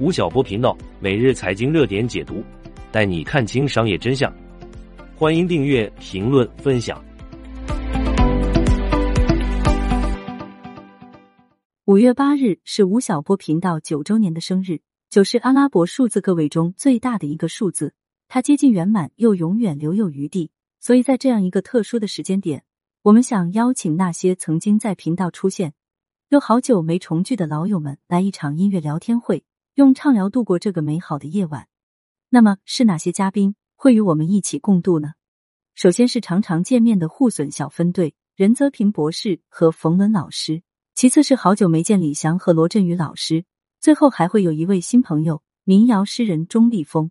吴晓波频道每日财经热点解读，带你看清商业真相。欢迎订阅、评论、分享。五月八日是吴晓波频道九周年的生日，九是阿拉伯数字个位中最大的一个数字，它接近圆满，又永远留有余地。所以在这样一个特殊的时间点，我们想邀请那些曾经在频道出现又好久没重聚的老友们，来一场音乐聊天会，用畅聊度过这个美好的夜晚。那么是哪些嘉宾会与我们一起共度呢？首先是常常见面的互损小分队任泽平博士和冯仑老师，其次是好久没见李翔和罗振宇老师，最后还会有一位新朋友民谣诗人钟立风。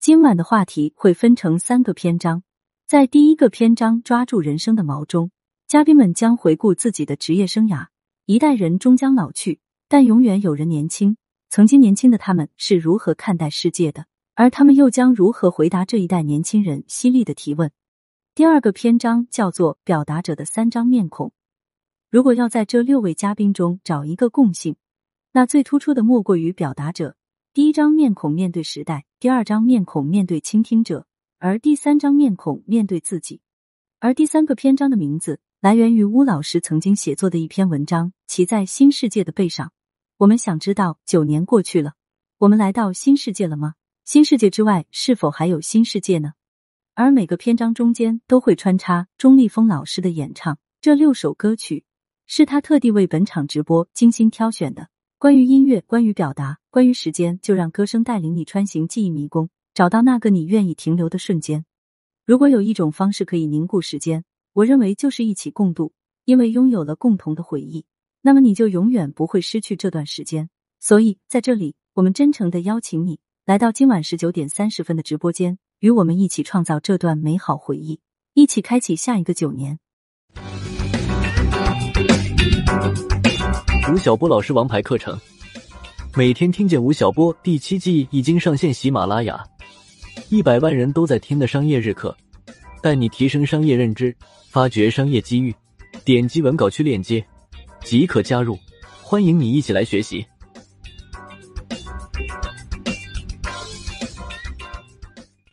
今晚的话题会分成三个篇章。在第一个篇章“抓住人生的锚中”，嘉宾们将回顾自己的职业生涯。一代人终将老去，但永远有人年轻。曾经年轻的他们是如何看待世界的？而他们又将如何回答这一代年轻人犀利的提问？第二个篇章叫做“表达者的三张面孔”。如果要在这六位嘉宾中找一个共性，那最突出的莫过于表达者。第一张面孔面对时代，第二张面孔面对倾听者。而第三张面孔面对自己，而第三个篇章的名字来源于巫老师曾经写作的一篇文章，骑在新世界的背上。我们想知道，九年过去了，我们来到新世界了吗？新世界之外，是否还有新世界呢？而每个篇章中间都会穿插钟立风老师的演唱，这六首歌曲是他特地为本场直播精心挑选的。关于音乐，关于表达，关于时间，就让歌声带领你穿行记忆迷宫。找到那个你愿意停留的瞬间。如果有一种方式可以凝固时间，我认为就是一起共度，因为拥有了共同的回忆，那么你就永远不会失去这段时间。所以在这里，我们真诚的邀请你来到今晚十九点三十分的直播间，与我们一起创造这段美好回忆，一起开启下一个九年。吴晓波老师王牌课程，每天听见吴晓波第七季已经上线喜马拉雅。一百万人都在听的商业日课，带你提升商业认知，发掘商业机遇。点击文稿区链接即可加入欢迎你一起来学习。